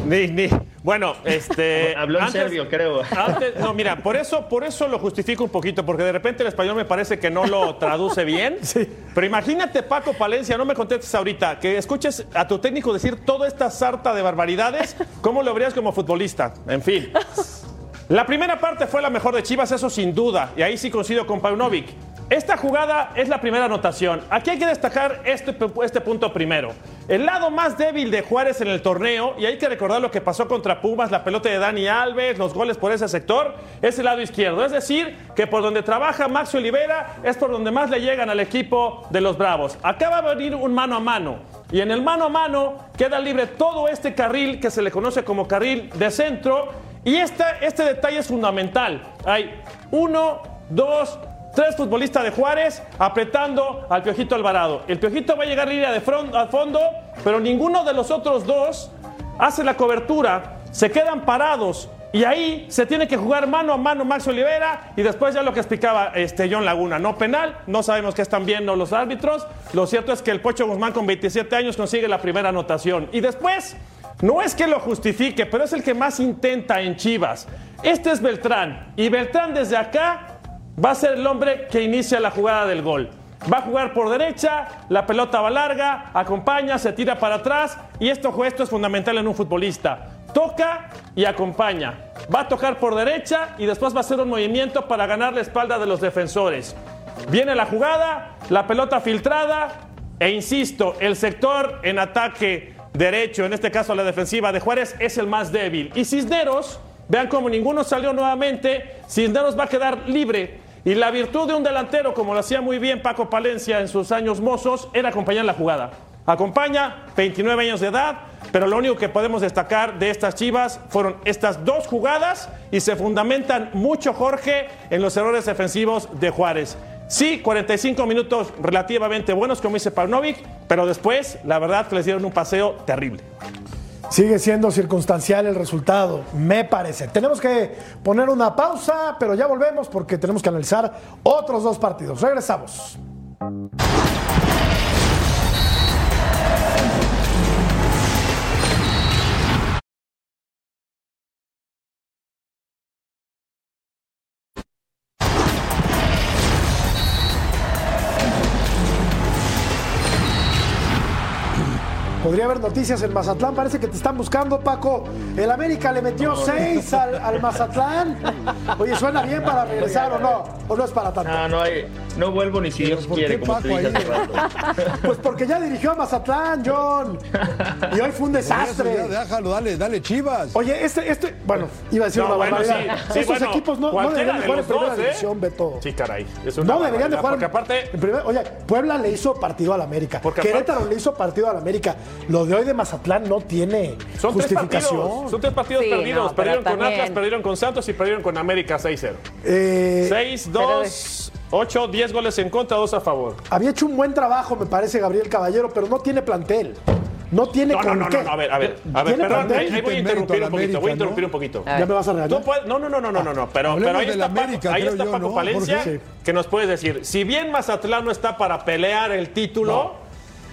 Ni, ni. Bueno, este. Habló en serbio, creo. antes- no, mira, por eso, por eso lo justifico un poquito, porque de repente el español me parece que no lo traduce bien. Sí. Pero imagínate, Paco Palencia, no me contestes ahorita, que escuches a tu técnico decir toda esta sarta de barbaridades, ¿cómo lo verías como futbolista? En fin. La primera parte fue la mejor de Chivas, eso sin duda, y ahí sí coincido con Paunovic. Esta jugada es la primera anotación. Aquí hay que destacar este, este punto primero. El lado más débil de Juárez en el torneo, y hay que recordar lo que pasó contra Pumas, la pelota de Dani Alves, los goles por ese sector, es el lado izquierdo. Es decir, que por donde trabaja Maxi Olivera es por donde más le llegan al equipo de los Bravos. Acaba de venir un mano a mano. Y en el mano a mano queda libre todo este carril que se le conoce como carril de centro. Y esta- este detalle es fundamental. Hay uno, dos, tres futbolistas de Juárez apretando al Piojito Alvarado. El Piojito va a llegar línea de front, al fondo, pero ninguno de los otros dos hace la cobertura. Se quedan parados. Y ahí se tiene que jugar mano a mano Max Olivera y después ya lo que explicaba este John Laguna, no penal, no sabemos qué están viendo los árbitros, lo cierto es que el Pocho Guzmán con 27 años consigue la primera anotación y después no es que lo justifique, pero es el que más intenta en Chivas. Este es Beltrán y Beltrán desde acá va a ser el hombre que inicia la jugada del gol. Va a jugar por derecha, la pelota va larga, acompaña, se tira para atrás y esto, esto es fundamental en un futbolista. Toca y acompaña. Va a tocar por derecha y después va a hacer un movimiento para ganar la espalda de los defensores. Viene la jugada, la pelota filtrada e insisto, el sector en ataque derecho, en este caso la defensiva de Juárez, es el más débil. Y Cisneros, vean cómo ninguno salió nuevamente, Cisneros va a quedar libre. Y la virtud de un delantero, como lo hacía muy bien Paco Palencia en sus años mozos, era acompañar la jugada. Acompaña, 29 años de edad, pero lo único que podemos destacar de estas chivas fueron estas dos jugadas y se fundamentan mucho, Jorge, en los errores defensivos de Juárez. Sí, 45 minutos relativamente buenos, como dice Paunovic, pero después, la verdad, que les dieron un paseo terrible. Sigue siendo circunstancial el resultado, me parece. Tenemos que poner una pausa, pero ya volvemos porque tenemos que analizar otros dos partidos. Regresamos. Podría haber noticias en Mazatlán, parece que te están buscando, Paco. El América le metió seis al, al Mazatlán. Oye, ¿suena bien para regresar o no? ¿O no es para tanto? No, no, hay, no vuelvo ni si Dios ¿por quiere, qué como te dije ahí? hace rato. Pues porque ya dirigió a Mazatlán, John. Y hoy fue un Por eso desastre. ya déjalo, dale, dale, Chivas. Oye, este, este, bueno, iba a decir No, una bueno, barbaridad. sí, sí, Estos bueno, equipos no, no deberían de jugar en primera dos, ¿eh? división, Beto. Sí, caray. Es una No deberían de jugar. Porque aparte, en primer- oye, Puebla le hizo partido al América. Porque Querétaro aparte- le hizo partido al América. Lo de hoy de Mazatlán no tiene son tres justificación. partidos. Son tres partidos Sí, perdidos. no, perdieron con también- Atlas, perdieron con Santos y perdieron con América 6-0. Eh, 6, pero 2, 8, 10 goles en contra, 2 a favor. había hecho un buen trabajo, me parece, Gabriel Caballero, pero no tiene plantel. No tiene No, no, con no, qué. no, no, a ver, a ver, a ver, ¿Tiene perdón, plantel? ahí, ahí voy a interrumpir un poquito, voy a América, interrumpir ¿no? un poquito. ¿Ya me vas a regañar? No, no, no, no, no, no, no, pero, pero ahí de está, la Paco, América, ahí está yo, Paco ¿no, Palencia, Jorge? que nos puedes decir, si bien Mazatlán no está para pelear el título,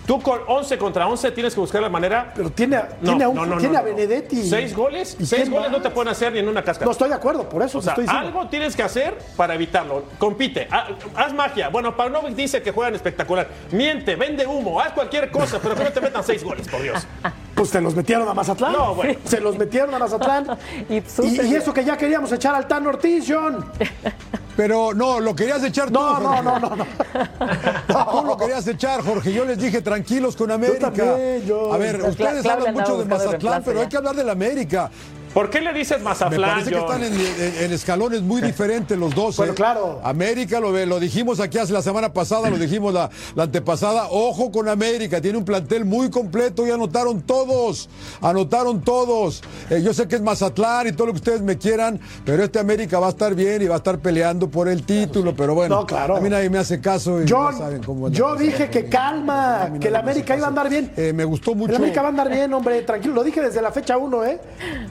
tú con 11 contra 11 tienes que buscar la manera... Pero tiene, a- No, tiene, a, un- no, no, tiene no, a. Benedetti. ¿Seis goles? ¿Y Seis goles no te pueden hacer ni en una casca. No estoy de acuerdo, por eso O te estoy diciendo. algo tienes que hacer para evitarlo. Compite, ha- haz magia. Bueno, Pavlovic dice que juegan espectacular. Miente, vende humo, haz cualquier cosa, pero que no te metan seis goles, por Dios. Pues te los metieron a Mazatlán. No, bueno. Se los metieron a Mazatlán. Y y, sucede. y eso que ya queríamos echar al Tan Ortiz, John. Pero no, lo querías echar tú. No, no, no, no, no. Tú lo querías echar, Jorge. Yo les dije tranquilos con América. también, yo- A ver, ustedes hablan mucho de Mazatlán, pero hay que hablar de la América. ¿Por qué le dices Me Mazatlán, parece que están en, en- en escalones muy diferentes los dos. Bueno, ¿eh? claro. América, lo, dijimos aquí hace la semana pasada, lo dijimos la, la antepasada. Ojo con América, tiene un plantel muy completo y anotaron todos. Anotaron todos. Eh, yo sé que es Mazatlán y todo lo que ustedes me quieran, pero este América va a estar bien y va a estar peleando por el título. Pero bueno, No, claro. a mí nadie me hace caso y ya John, saben cómo yo dije que calma, que el me América iba a andar bien. Eh, me gustó mucho. El América va a andar bien, hombre, tranquilo. Lo dije desde la fecha 1, ¿eh?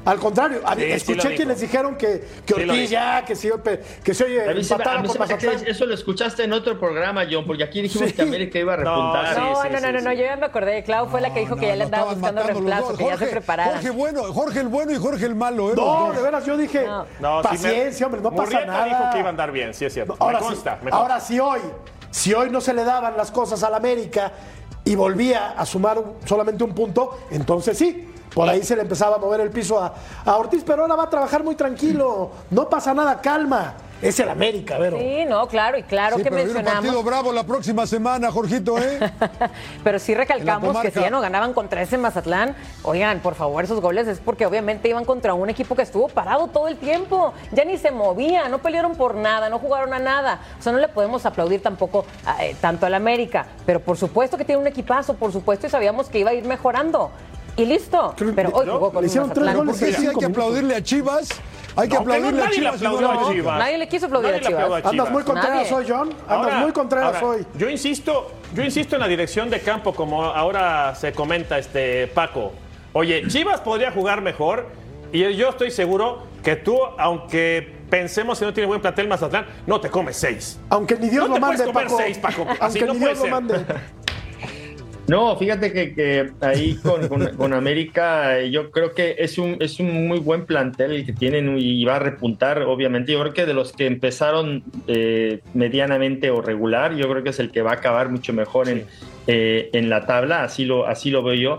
Al contrario, Sí, escuché quienes dijeron que, que Ortiz ya, que si, que se oye A mí se mí se eso lo escuchaste en otro programa, John, porque aquí dijimos Sí. que América iba a repuntar. sí, No, sí, no, no, sí, no, no, yo ya me acordé. Clau fue la que dijo que ya le andaba estaban buscando reemplazo, que ya se prepararan. Jorge bueno, Jorge el bueno y Jorge el malo, ¿eh? No, de veras, yo dije, paciencia, hombre, no pasa nada. dijo que iba a andar bien, sí es cierto. Ahora, me consta, ahora sí hoy, si hoy no se le daban las cosas al América y volvía a sumar solamente un punto, entonces sí. Por ahí se le empezaba a mover el piso a, a Ortiz, pero ahora va a trabajar muy tranquilo. No pasa nada, calma. Es el América, Vero. Sí, no, claro, y claro Sí, que pero viene un partido mencionamos. bravo la próxima semana, Jorgito, ¿eh? Pero sí recalcamos que si ya no ganaban contra ese Mazatlán, oigan, por favor, esos goles es porque obviamente iban contra un equipo que estuvo parado todo el tiempo. Ya ni se movía, no pelearon por nada, no jugaron a nada. O sea, no le podemos aplaudir tampoco eh, tanto al América. Pero por supuesto que tiene un equipazo, por supuesto, y sabíamos que iba a ir mejorando. Y listo. Creo- Pero hoy ¿no? jugó con Le hicieron tres goles Porque sí hay que aplaudirle a Chivas. Hay que No, que no, aplaudirle a nadie le Chivas. y no aplaudió a. Chivas. Nadie le quiso aplaudir Nadie a le Chivas. a Andas muy Contreras Nadie. hoy, John. Andas Ahora- muy Contreras ahora, hoy. Yo insisto, yo insisto en la dirección de campo, como ahora se comenta este Paco. Oye, Chivas podría jugar mejor y yo estoy seguro que tú, aunque pensemos que no tiene buen plantel Mazatlán, no te comes seis. Aunque ni Dios No lo te mande, puedes comer Paco. seis, Paco. Aunque ni Dios lo ser. mande. No, fíjate que, que ahí con, con- con América eh, yo creo que es un, es un muy buen plantel el que tienen y va a repuntar, obviamente. Yo creo que de los que empezaron eh, medianamente o regular, yo creo que es el que va a acabar mucho mejor en, eh, en la tabla, así lo, así lo veo yo.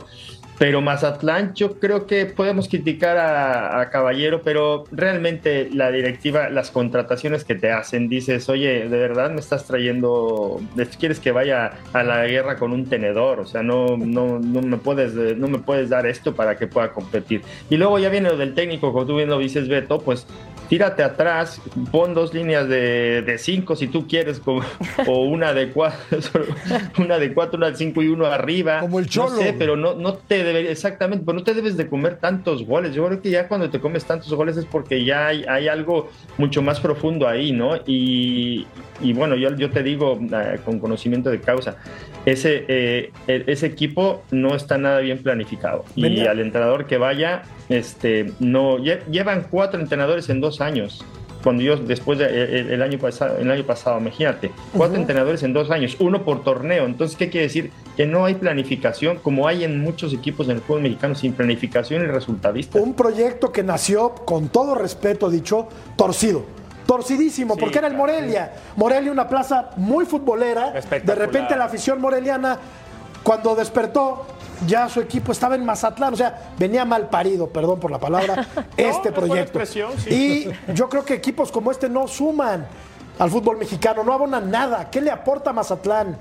Pero Mazatlán, yo creo que podemos criticar a, Caballero, pero realmente la directiva, las contrataciones que te hacen, dices, oye, de verdad me estás trayendo, quieres que vaya a la guerra con un tenedor, o sea, no, no, no me puedes, no me puedes dar esto para que pueda competir. Y luego ya viene lo del técnico, como tú bien lo dices, Beto, pues tírate atrás, pon dos líneas de, de cinco si tú quieres, como, o una de cuatro, una de cuatro, una de cinco y uno arriba. Como el Cholo. No sé, pero no, no te debería, exactamente, pero no te debes de comer tantos goles. Yo creo que ya cuando te comes tantos goles es porque ya hay, hay algo mucho más profundo ahí, ¿no? Y, y bueno, yo, yo te digo eh, con conocimiento de causa, ese, eh, e- ese equipo no está nada bien planificado. Y al entrenador que vaya, este, no, lle- llevan cuatro entrenadores en dos años. Cuando yo después de, el, el año pasado, el año pasado, imagínate, cuatro entrenadores en dos años, uno por torneo. Entonces, ¿qué quiere decir? Que no hay planificación, como hay en muchos equipos en el fútbol mexicano, sin planificación y resultadista. Un proyecto que nació, con todo respeto dicho, torcido. Torcidísimo, porque era el Morelia. Morelia, una plaza muy futbolera. De repente la afición moreliana, cuando despertó, ya su equipo estaba en Mazatlán. O sea, venía mal parido, perdón por la palabra, este proyecto. sí. Y yo creo que equipos como este no suman al fútbol mexicano, no abonan nada. ¿Qué le aporta Mazatlán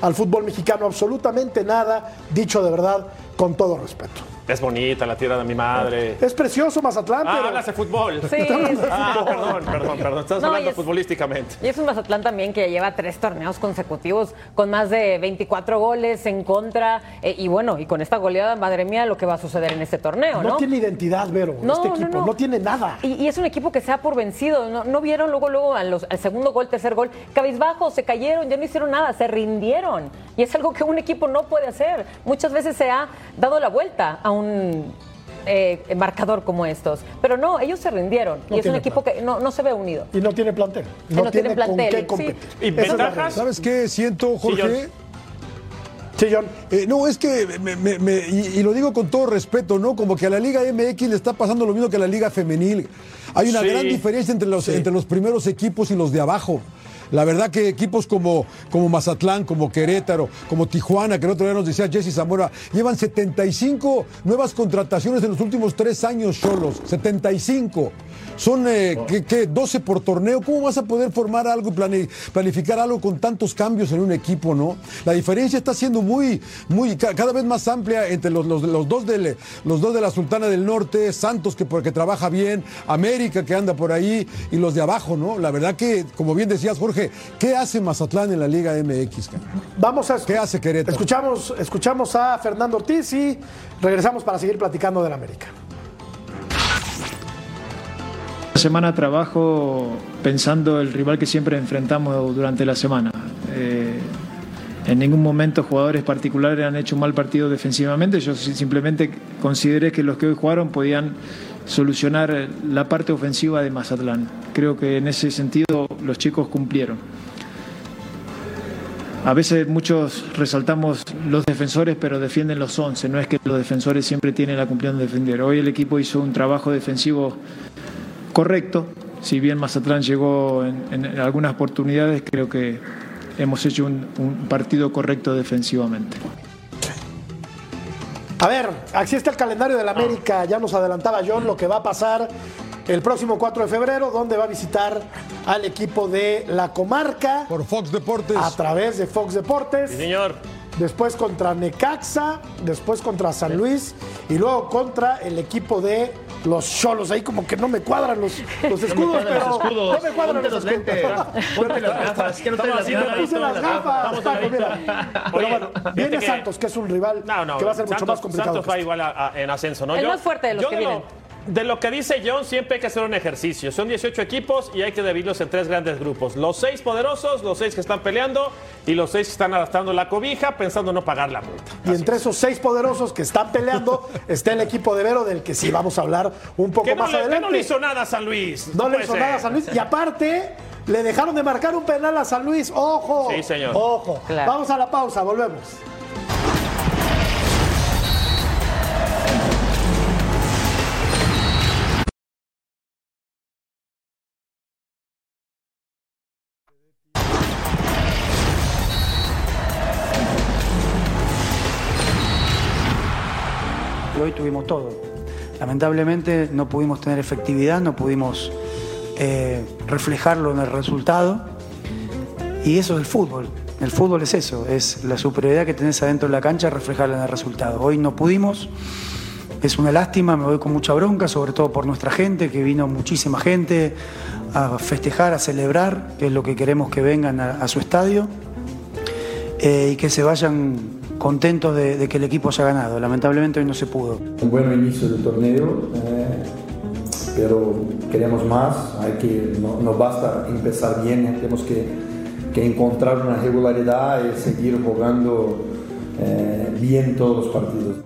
al fútbol mexicano? Absolutamente nada, dicho de verdad, con todo respeto. Es bonita la tierra de mi madre. Es precioso Mazatlán, Ah, pero. hablas de fútbol. Sí, Ah, perdón, perdón, perdón. Estás No, y hablando es- futbolísticamente. Y es un Mazatlán también que lleva tres torneos consecutivos con más de 24 goles en contra. eh, y bueno, y con esta goleada, madre mía, lo que va a suceder en este torneo, ¿no? No tiene identidad, Vero, No, este no, equipo. no. No, tiene nada. Y, y es un equipo que se ha por vencido. ¿No, no vieron luego, luego a los- al segundo gol, tercer gol? Cabizbajo, se cayeron, ya no hicieron nada, se rindieron. Y es algo que un equipo no puede hacer. Muchas veces se ha dado la vuelta a un eh, marcador como estos. Pero no, ellos se rindieron. No y es un equipo que no, no se ve unido. Y no tiene plantel. Y no tiene plantel, qué sí. competir. ¿Y ventajas? ¿Sabes qué siento, Jorge? Sí, John. Eh, no, es que, me- me- me- y, y lo digo con todo respeto, ¿no? Como que a la Liga MX le está pasando lo mismo que a la Liga Femenil. Hay una Sí. gran diferencia entre los, entre los primeros equipos y los de abajo. La verdad que equipos como, como Mazatlán, como Querétaro, como Tijuana, que el otro día nos decía Jesse Zamora, llevan 75 nuevas contrataciones en los últimos tres años, solos. 75. Son, eh, ¿qué, qué? 12 por torneo. ¿Cómo vas a poder formar algo y planificar algo con tantos cambios en un equipo, no? La diferencia está siendo muy, muy, ca- cada vez más amplia entre los, los, los dos, del, los dos de la Sultana del Norte, Santos que, porque trabaja bien, América que anda por ahí y los de abajo, ¿no? La verdad que, como bien decías, Jorge, ¿qué hace Mazatlán en la Liga MX? cara? Vamos a. ¿Qué hace Querétaro? Escuchamos, escuchamos a Fernando Ortiz y regresamos para seguir platicando del América. Esta semana trabajo pensando el rival que siempre enfrentamos durante la semana. Eh, en ningún momento jugadores particulares han hecho un mal partido defensivamente. Yo si- simplemente consideré que los que hoy jugaron podían solucionar la parte ofensiva de Mazatlán. Creo que en ese sentido los chicos cumplieron. A veces muchos resaltamos los defensores, pero defienden los 11. No es que los defensores siempre tienen la cumplición de defender. Hoy el equipo hizo un trabajo defensivo correcto. Si bien Mazatlán llegó en algunas oportunidades, creo que hemos hecho un, un partido correcto defensivamente. A ver, así está el calendario del América. Ya nos adelantaba John lo que va a pasar el próximo 4 de febrero, donde va a visitar al equipo de la comarca Por Fox Deportes. a través de Fox Deportes. Sí, señor. Después contra Necaxa, después contra San Luis y luego contra el equipo de los Cholos. Ahí como que no me cuadran los, los escudos, cuadran pero los escudos. no me cuadran Ponte los los escudos. lentes. Ponte las gafas. ¿Qué no las me gafas? puse las gafas. Paco, mira. Pero bueno, viene Santos, que es un rival No, no, que va a ser mucho Santos, más complicado. Santos va este. igual a- a- en ascenso, ¿no? El más fuerte de los yo que vienen. De lo que dice John, siempre hay que hacer un ejercicio. Son 18 equipos y hay que dividirlos en tres grandes grupos. Los seis poderosos, los seis que están peleando y los seis que están adaptando la cobija pensando no pagar la multa. Y entre esos seis poderosos que están peleando está el equipo de Vero, del que sí vamos a hablar un poco Que no, más le, que adelante. no le hizo nada a San Luis. No le hizo ser. nada a San Luis. Y aparte, le dejaron de marcar un penal a San Luis. ¡Ojo! Sí, señor. ¡Ojo! Claro. Vamos a la pausa, volvemos. Hoy tuvimos todo. Lamentablemente no pudimos tener efectividad, no pudimos eh, reflejarlo en el resultado y eso es el fútbol. El fútbol es eso, es la superioridad que tenés adentro de la cancha reflejarla en el resultado. Hoy no pudimos es una lástima, me voy con mucha bronca, sobre todo por nuestra gente, que vino muchísima gente a festejar, a celebrar, que es lo que queremos que vengan a, a su estadio, eh, y que se vayan contentos de, de que el equipo haya ganado. Lamentablemente hoy no se pudo. un buen inicio del torneo, eh, pero queremos más, hay que, no, no basta empezar bien, eh, tenemos que, que encontrar una regularidad y seguir jugando eh, bien todos los partidos.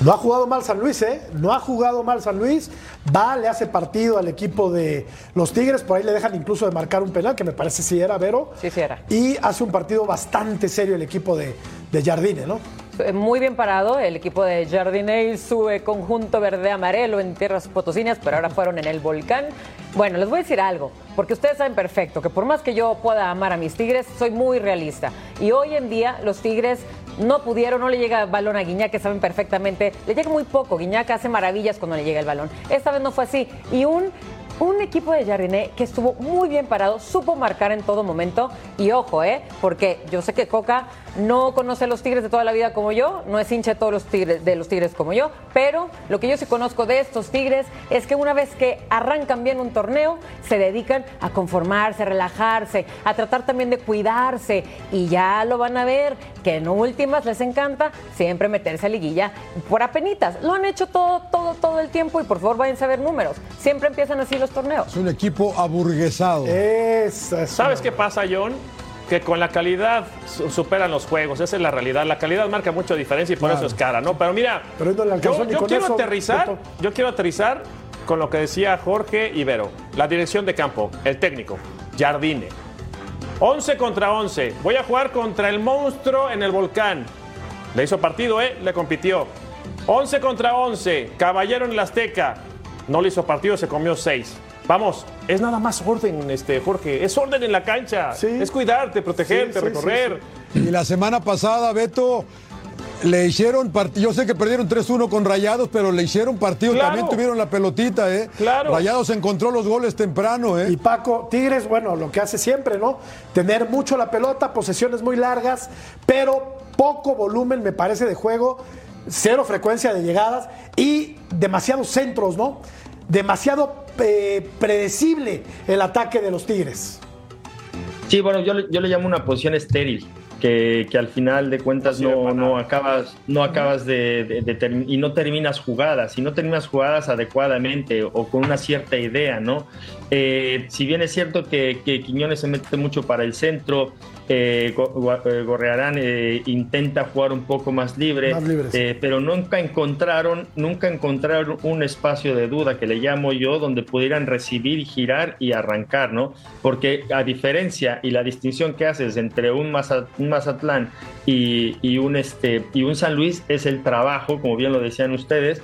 No ha jugado mal San Luis, ¿eh? No ha jugado mal San Luis. Va, le hace partido al equipo de los Tigres. Por ahí le dejan incluso de marcar un penal, que me parece si era Vero. Sí, sí era. Y hace un partido bastante serio el equipo de, de Jardine, ¿no? Eh, Muy bien parado el equipo de Jardine y su eh, conjunto verde-amarelo en tierras potosinas, pero ahora fueron en el volcán. Bueno, les voy a decir algo, porque ustedes saben perfecto que por más que yo pueda amar a mis Tigres, soy muy realista. Y hoy en día los Tigres no pudieron, no le llega balón a Guiñac, que saben perfectamente, le llega muy poco. Guiñac hace maravillas cuando le llega el balón. Esta vez no fue así. Y un un equipo de Jardiné que estuvo muy bien parado, supo marcar en todo momento. Y ojo, ¿eh? Porque yo sé que Coca no conoce a los Tigres de toda la vida como yo, no es hincha de todos los Tigres, de los Tigres como yo, pero lo que yo sí conozco de estos Tigres es que una vez que arrancan bien un torneo, se dedican a conformarse, a relajarse, a tratar también de cuidarse. Y ya lo van a ver, que en últimas les encanta siempre meterse a liguilla por apenitas. Lo han hecho todo, todo, todo el tiempo y por favor váyanse a ver números. Siempre empiezan así los torneos. Es un equipo aburguesado. ¿Sabes qué pasa, John? Que con la calidad su- superan los juegos. Esa es la realidad. La calidad marca mucha diferencia y por Claro. eso es cara, ¿no? Pero mira, Pero no yo, quiero eso, aterrizar, yo quiero aterrizar con lo que decía Jorge Ibero. La dirección de campo, el técnico, Jardine. 11 contra 11. Voy a jugar contra el monstruo en el volcán. Le hizo partido, ¿eh? Le compitió. 11 contra 11. Caballero en el Azteca. No le hizo partido, se comió 6. Vamos, es nada más orden, este, Jorge. Es orden en la cancha. Es cuidarte, protegerte, Sí, sí, recorrer. sí, sí. Y la semana pasada, Beto, le hicieron partido. Yo sé que perdieron 3-1 con Rayados, pero le hicieron partido. Claro. También tuvieron la pelotita, ¿eh? Claro. Rayados encontró los goles temprano, ¿eh? Y Paco, Tigres, bueno, lo que hace siempre, ¿no? Tener mucho la pelota, posesiones muy largas, pero poco volumen, me parece, de juego, cero frecuencia de llegadas y demasiados centros, ¿no? Demasiado eh, predecible el ataque de los Tigres. Sí, bueno, yo, yo le llamo una posición estéril, que, que al final de cuentas no, no acabas, no acabas de, de- y no terminas jugadas, y no terminas jugadas adecuadamente o con una cierta idea, ¿no? Eh, si bien es cierto que, que Quiñones se mete mucho para el centro, eh, eh, Gorrearán eh, intenta jugar un poco más libre, Más eh, pero nunca encontraron, nunca encontraron un espacio de duda que le llamo yo, donde pudieran recibir, girar y arrancar, ¿no? Porque a diferencia y la distinción que haces entre un, un Mazatlán y, y un este y un San Luis es el trabajo, como bien lo decían ustedes,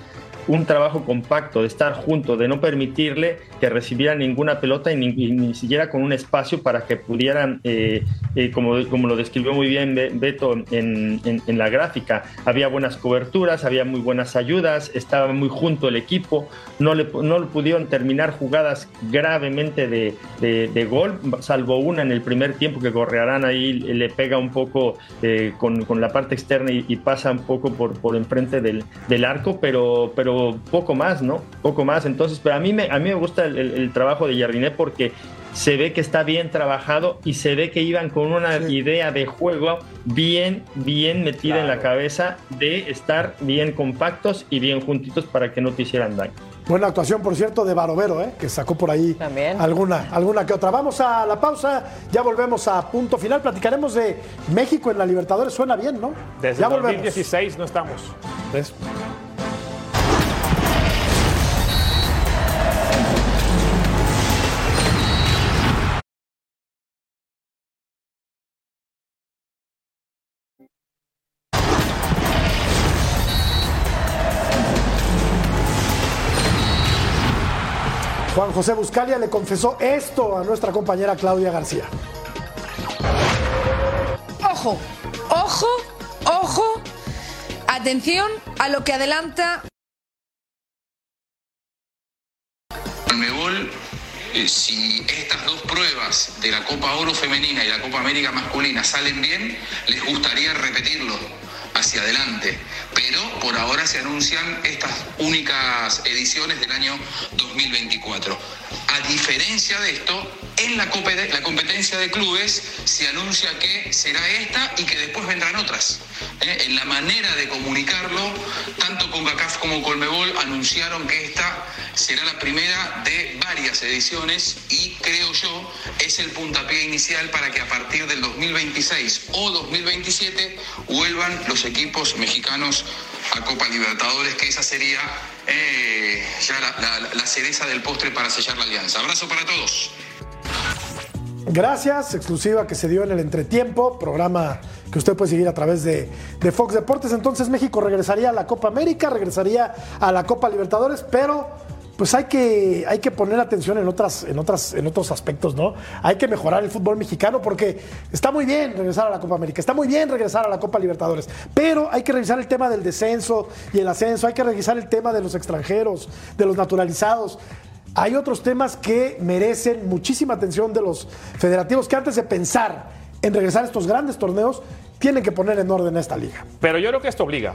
un trabajo compacto, de estar juntos, de no permitirle que recibiera ninguna pelota y ni, y ni siquiera con un espacio para que pudieran, eh, eh, como, como lo describió muy bien Be- Beto en, en- en la gráfica, había buenas coberturas, había muy buenas ayudas, estaba muy junto el equipo, no le, no le pudieron terminar jugadas gravemente de, de- de gol, salvo una en el primer tiempo que Gorrearán ahí le pega un poco eh, con, con la parte externa y, y pasa un poco por, por enfrente del, del arco, pero, pero poco más, ¿no? Poco más. Entonces, pero a mí me, a mí me gusta el, el- el trabajo de Jardiné porque se ve que está bien trabajado y se ve que iban con una idea de juego bien, bien metida en la cabeza de estar bien compactos y bien juntitos para que no te hicieran daño. Buena actuación, por cierto, de Barovero, ¿eh? que sacó por ahí alguna, alguna que otra. Vamos a la pausa, ya volvemos a punto final. Platicaremos de México en la Libertadores. Suena bien, ¿no? Desde ya el volvemos. 2016 no estamos. ¿Ves? Juan José Buscalia le confesó esto a nuestra compañera Claudia García. Ojo, ojo, ojo. Atención a lo que adelanta Conmebol, eh, si estas dos pruebas de la Copa Oro femenina y la Copa América masculina salen bien, les gustaría repetirlo. Hacia adelante. Pero por ahora se anuncian estas únicas ediciones del año 2024. A diferencia de esto, en la, la competencia de clubes se anuncia que será esta y que después vendrán otras. ¿eh? En la manera de comunicarlo, tanto CONCACAF como Colmebol anunciaron que esta será la primera de varias ediciones y creo yo es el puntapié inicial para que a partir del 2026 o 2027 vuelvan los equipos mexicanos a Copa Libertadores, que esa sería eh, ya la, la- cereza del postre para sellar la alianza. Abrazo para todos. Gracias, exclusiva que se dio en el entretiempo, programa que usted puede seguir a través de, de Fox Deportes. Entonces México regresaría a la Copa América, regresaría a la Copa Libertadores, pero pues hay que, hay que poner atención en, otras, en, otras, en otros aspectos, ¿no? Hay que mejorar el fútbol mexicano porque está muy bien regresar a la Copa América, está muy bien regresar a la Copa Libertadores, pero hay que revisar el tema del descenso y el ascenso, hay que revisar el tema de los extranjeros, de los naturalizados. Hay otros temas que merecen muchísima atención de los federativos que antes de pensar en regresar a estos grandes torneos, tienen que poner en orden esta liga. Pero yo creo que esto obliga.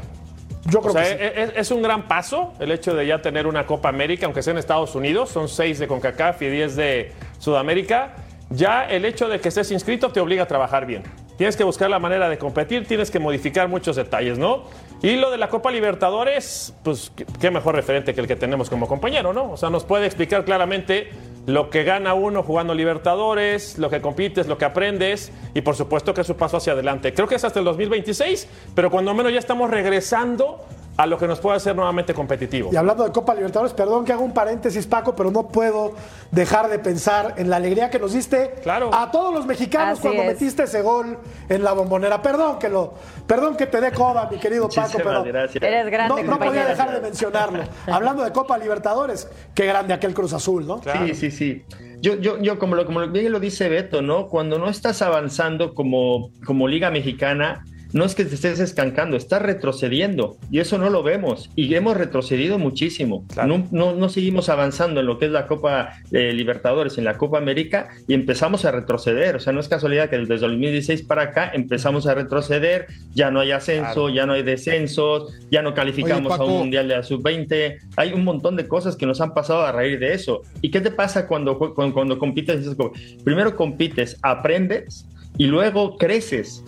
Yo creo O sea, que sí. es, es un gran paso el hecho de ya tener una Copa América, aunque sea en Estados Unidos, son seis de CONCACAF y 10 de Sudamérica. Ya el hecho de que estés inscrito te obliga a trabajar bien. Tienes que buscar la manera de competir, tienes que modificar muchos detalles, ¿no? Y lo de la Copa Libertadores, pues qué- mejor referente que el que tenemos como compañero, ¿no? O sea, nos puede explicar claramente lo que gana uno jugando Libertadores, lo que compites, lo que aprendes y por supuesto que es su paso hacia adelante. Creo que es hasta el 2026, pero cuando menos ya estamos regresando a lo que nos puede hacer nuevamente competitivo. Y hablando de Copa Libertadores, perdón que haga un paréntesis, Paco, pero no puedo dejar de pensar en la alegría que nos diste a todos los mexicanos Así cuando es. metiste ese gol en la bombonera. Perdón que lo, perdón que te dé coba, mi querido Paco, Muchísimas pero gracias. Eres grande, no, no podía dejar de mencionarlo. Hablando de Copa Libertadores, qué grande aquel Cruz Azul, ¿no? Sí, sí, sí. Yo, yo, yo como, lo, como bien lo dice Beto, ¿no? Cuando no estás avanzando como, como Liga Mexicana, no es que te estés escancando, estás retrocediendo y eso no lo vemos y hemos retrocedido muchísimo. No, no, no seguimos avanzando en lo que es la Copa eh, Libertadores, en la Copa América y empezamos a retroceder. O sea, no es casualidad que desde el 2016 para acá empezamos a retroceder, ya no hay ascenso, ya no hay descensos, ya no calificamos a un mundial de la sub-20. Hay un montón de cosas que nos han pasado a raíz de eso. ¿Y qué te pasa cuando, cuando, cuando compites? Primero compites, aprendes y luego creces.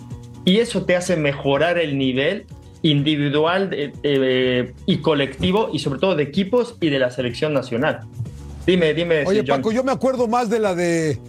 Y eso te hace mejorar el nivel individual eh, y colectivo y sobre todo de equipos y de la selección nacional. Dime, dime. Oye, John. Paco, yo me acuerdo más de la de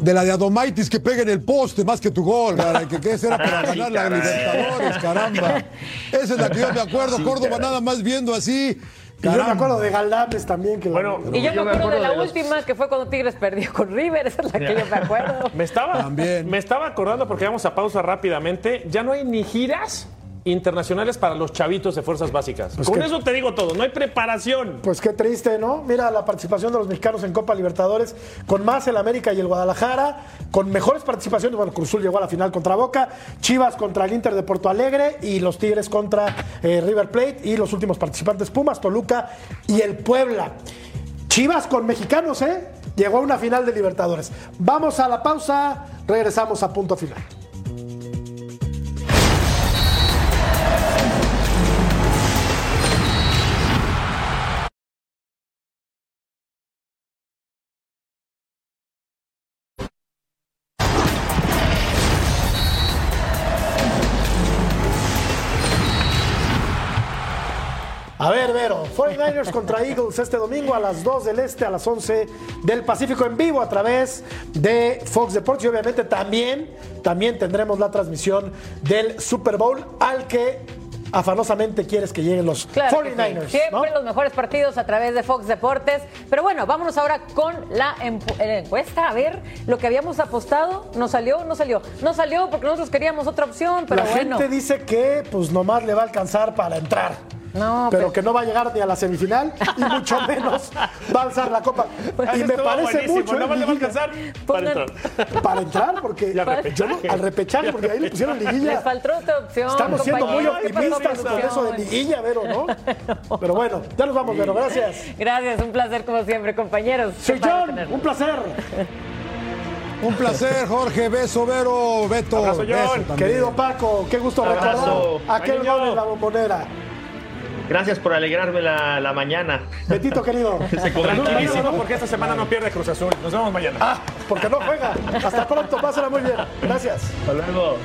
de la de Adomaitis que pega en el poste más que tu gol, caray, que, que esa era para Sí, ganar la. Libertadores, caramba. Esa es la que yo me acuerdo, Sí, Córdoba caray. nada más viendo así. Y yo me acuerdo de Galdames también. Que Bueno, la- Y yo, Yo me me acuerdo de la de los- última, que fue cuando Tigres perdió con River, esa es la que yo me acuerdo. Me estaba, También. me estaba acordando porque vamos a pausa rápidamente. Ya no hay ni giras internacionales para los chavitos de fuerzas básicas. Pues Con que- eso te digo todo, no hay preparación. Pues qué triste, ¿no? Mira la participación de los mexicanos en Copa Libertadores, con más el América y el Guadalajara, con mejores participaciones. Bueno, Cruzul llegó a la final contra Boca, Chivas contra el Inter de Porto Alegre y los Tigres contra eh, River Plate y los últimos participantes Pumas, Toluca y el Puebla. Chivas con mexicanos, ¿eh? Llegó a una final de Libertadores. Vamos a la pausa, regresamos a punto final. Vero, 49ers contra Eagles este domingo a las 2 del Este, a las 11 del Pacífico en vivo a través de Fox Deportes y obviamente también, también tendremos la transmisión del Super Bowl al que afanosamente quieres que lleguen los Claro que sí. 49ers. Siempre ¿no? los mejores partidos a través de Fox Deportes. Pero bueno, vámonos ahora con la eh, encuesta. A ver, lo que habíamos apostado, ¿no salió? No salió. No salió porque nosotros queríamos otra opción, pero la bueno. gente dice que pues nomás le va a alcanzar para entrar. No, pero que no va a llegar ni a la semifinal y mucho menos va a alzar la copa. Y me parece mucho. ¿eh, nada más le va a alcanzar para entrar. Para entrar, porque Y al repechaje. yo no- al repechaje, porque ahí le pusieron liguilla. Les faltó otra opción. Estamos siendo muy compañeros. ¿Qué pasó optimistas con eso de liguilla, Vero, ¿no? Pero bueno, ya nos vamos, Vero, gracias. Gracias, un placer como siempre, compañeros. Soy John, un placer. Un placer, Jorge. Beso, Vero. Beto. Abrazo, beso John. también. Querido Paco, qué gusto recordar aquel gol en la bombonera. Gracias por alegrarme la, la mañana. Betito, querido. Tranquilísimo porque esta semana no pierde Cruz Azul. Nos vemos mañana. Ah, porque no juega. Hasta pronto, pásala muy bien. Gracias. Hasta luego.